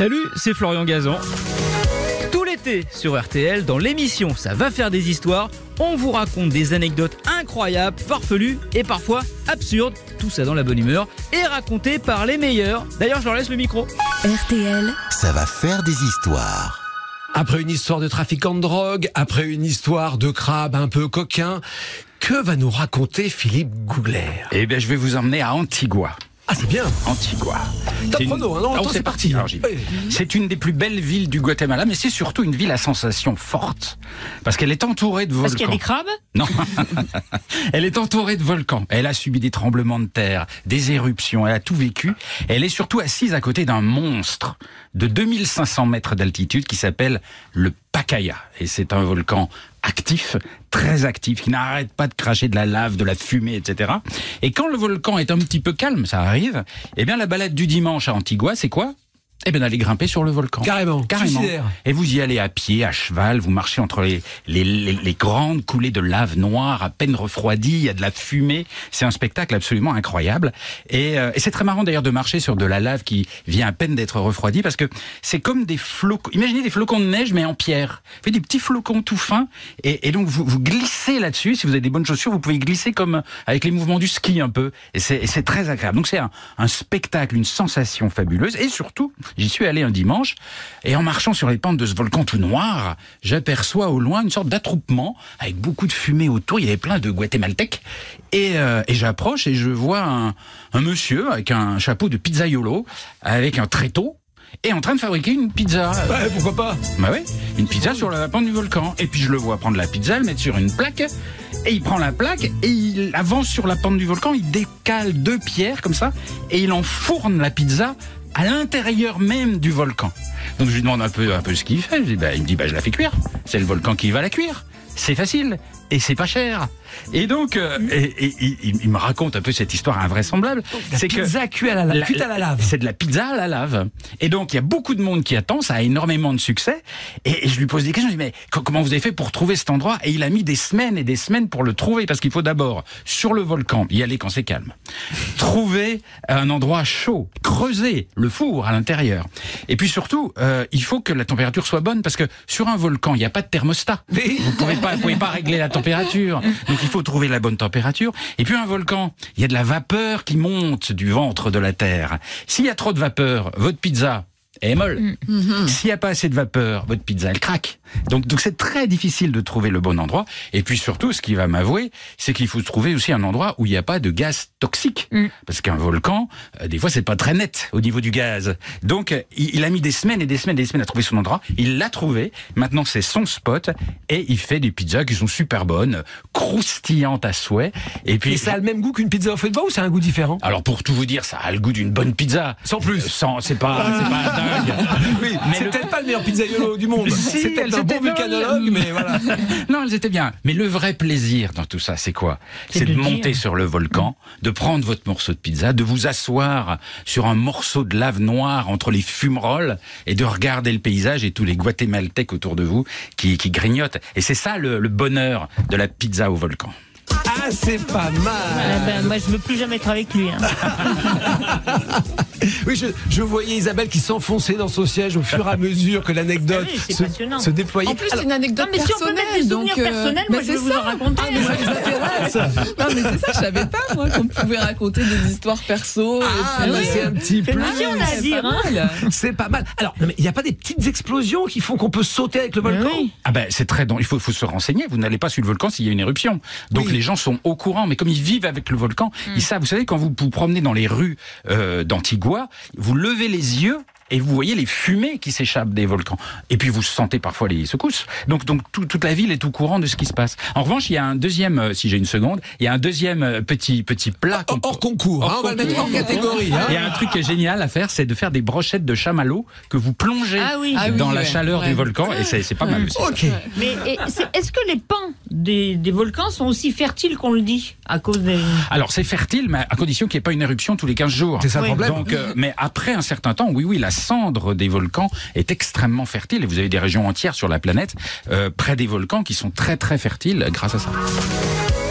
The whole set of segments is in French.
Salut, c'est Florian Gazan. Tout l'été sur RTL, dans l'émission Ça va faire des histoires, on vous raconte des anecdotes incroyables, farfelues et parfois absurdes, tout ça dans la bonne humeur, et racontées par les meilleurs. D'ailleurs, je leur laisse le micro. RTL, Ça va faire des histoires. Après une histoire de trafiquant de drogue, après une histoire de crabe un peu coquin, que va nous raconter Philippe Gougler? Eh bien, je vais vous emmener à Antigua. Ah, c'est bien Antigua. Top C'est une- chrono, hein, non, Ah, c'est parti. Oui. C'est une des plus belles villes du Guatemala, mais c'est surtout une ville à sensation forte. Parce qu'elle est entourée de volcans. Parce qu'il y a des crabes? Non. elle est entourée de volcans. Elle a subi des tremblements de terre, des éruptions. Elle a tout vécu. Elle est surtout assise à côté d'un monstre de 2500 mètres d'altitude qui s'appelle le Pacaya. Et c'est un volcan actif, très actif, qui n'arrête pas de cracher de la lave, de la fumée, etc. Et quand le volcan est un petit peu calme, ça arrive, eh bien la balade du dimanche à Antigua, c'est quoi? Eh bien, d'aller grimper sur le volcan. Carrément, Carrément. suicidaire. Et vous y allez à pied, à cheval, vous marchez entre les, les, les, les grandes coulées de lave noire, à peine refroidies, il y a de la fumée. C'est un spectacle absolument incroyable. Et, euh, et c'est très marrant d'ailleurs de marcher sur de la lave qui vient à peine d'être refroidie parce que c'est comme des flocons. Imaginez des flocons de neige mais en pierre. Vous faites des petits flocons tout fins et, et donc vous, vous glissez là-dessus. Si vous avez des bonnes chaussures, vous pouvez glisser comme avec les mouvements du ski un peu. Et c'est et c'est très agréable. Donc c'est un, un spectacle, une sensation fabuleuse. Et surtout, j'y suis allé un dimanche et en marchant sur les pentes de ce volcan tout noir, j'aperçois au loin une sorte d'attroupement avec beaucoup de fumée autour. Il y avait plein de Guatémaltèques et, euh, et j'approche et je vois un, un monsieur avec un chapeau de pizzaiolo, avec un tréteau et en train de fabriquer une pizza. Ouais, pourquoi pas? Bah ouais, une pizza sur la pente du volcan. Et puis je le vois prendre la pizza, le mettre sur une plaque, et il prend la plaque, et il avance sur la pente du volcan, il décale deux pierres comme ça, et il enfourne la pizza à l'intérieur même du volcan. Donc je lui demande un peu, un peu ce qu'il fait. Bah, il me dit, bah, je la fais cuire. C'est le volcan qui va la cuire. C'est facile et c'est pas cher. Et donc, euh, et, et- il- il, il me raconte un peu cette histoire invraisemble. La C'est que pizza cuite à la, cuite à la lave. c'est de la pizza à la lave. Et donc, il y a beaucoup de monde qui attend, ça a énormément de succès. Et, je lui pose des questions, je lui dis, mais co- comment vous avez fait pour trouver cet endroit? Et il a mis des semaines et des semaines pour le trouver, parce qu'il faut d'abord, sur le volcan, y aller quand c'est calme, trouver un endroit chaud, creuser le four à l'intérieur. Et puis surtout, euh, il faut que la température soit bonne, parce que sur un volcan, il n'y a pas de thermostat. Vous pouvez pas, vous pouvez pas régler la température. Donc il faut trouver la bonne température. Et puis un volcan, il y a de la vapeur qui monte du ventre de la terre. S'il y a trop de vapeur, votre pizza est molle. S'il n'y a pas assez de vapeur, votre pizza elle craque. Donc donc c'est très difficile de trouver le bon endroit. Et puis surtout, ce qui va m'avouer, c'est qu'il faut trouver aussi un endroit où il n'y a pas de gaz toxique. Parce qu'un volcan, euh, des fois, c'est pas très net au niveau du gaz. Donc, euh, il, il a mis des semaines et des semaines et des semaines à trouver son endroit. Il l'a trouvé. Maintenant, c'est son spot. Et il fait des pizzas qui sont super bonnes, croustillantes à souhait. Et puis, Et ça a le même goût qu'une pizza au feu de bois ou c'est un goût différent? Alors pour tout vous dire, ça a le goût d'une bonne pizza. Sans plus. Euh, Sans, c'est pas, c'est pas dingue. Oui, Mais c'est le- peut-être pas le meilleur pizzaiolo du monde. Si, c'est peut-être un bon vulcanologue, mais voilà. non, elles étaient bien. Mais le vrai plaisir dans tout ça, c'est quoi? C'est de de monter sur le volcan, de prendre votre morceau de pizza, de vous asseoir sur un morceau de lave noire entre les fumerolles et de regarder le paysage et tous les Guatémaltèques autour de vous qui, qui grignotent. Et c'est ça le, le bonheur de la pizza au volcan. Ah, c'est pas Ah mal. ben, Moi, je veux plus jamais être avec lui. hein. Oui, je, je voyais Isabelle qui s'enfonçait dans son siège au fur et à mesure que l'anecdote Ah oui, se, déployait. En plus, c'est une anecdote Non, mais si on peut mettre personnelle. des souvenirs donc, euh, personnels, mais moi, je c'est vais vous ça. en raconter. Ah, mais ça nous intéresse. non, mais c'est ça, je savais pas, moi, qu'on pouvait raconter des histoires perso. Ah, puis- c'est un petit peu. C'est pas Hein. pas mal. Alors, il n'y a pas des petites explosions qui font qu'on peut sauter avec le volcan? oui. Ah ben c'est très il faut, faut se renseigner. Vous n'allez pas sur le volcan s'il y a une éruption. Donc Oui. les gens sont au courant, mais comme ils vivent avec le volcan, ils savent. Vous savez quand vous vous promenez dans les rues euh, vous levez les yeux. Et vous voyez les fumées qui s'échappent des volcans. Et puis vous sentez parfois les secousses. Donc, donc tout- toute la ville est au courant de ce qui se passe. En revanche, il y a un deuxième, euh, si j'ai une seconde, il y a un deuxième euh, petit petit plat. peut- Hors concours, hein, on va le mettre hors catégorie. hein. Il y a un truc qui est génial à faire, c'est de faire des brochettes de chamallow que vous plongez Ah oui. Ah oui, dans la ouais, chaleur ouais. du volcan. Et c'est pas mal aussi. ça. Mais est-ce que les pans des, des volcans sont aussi fertiles qu'on le dit à cause des. Alors c'est fertile, mais à condition qu'il n'y ait pas une éruption tous les 15 jours. C'est ça le Oui. problème. Donc, euh, mais après un certain temps, oui, oui, la cendre des volcans est extrêmement fertile. Et vous avez des régions entières sur la planète euh, près des volcans qui sont très très fertiles grâce à ça.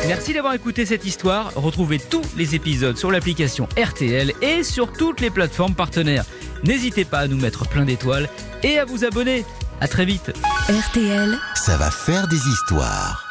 Merci d'avoir écouté cette histoire. Retrouvez tous les épisodes sur l'application RTL et sur toutes les plateformes partenaires. N'hésitez pas à nous mettre plein d'étoiles et à vous abonner. À très vite. RTL. Ça va faire des histoires.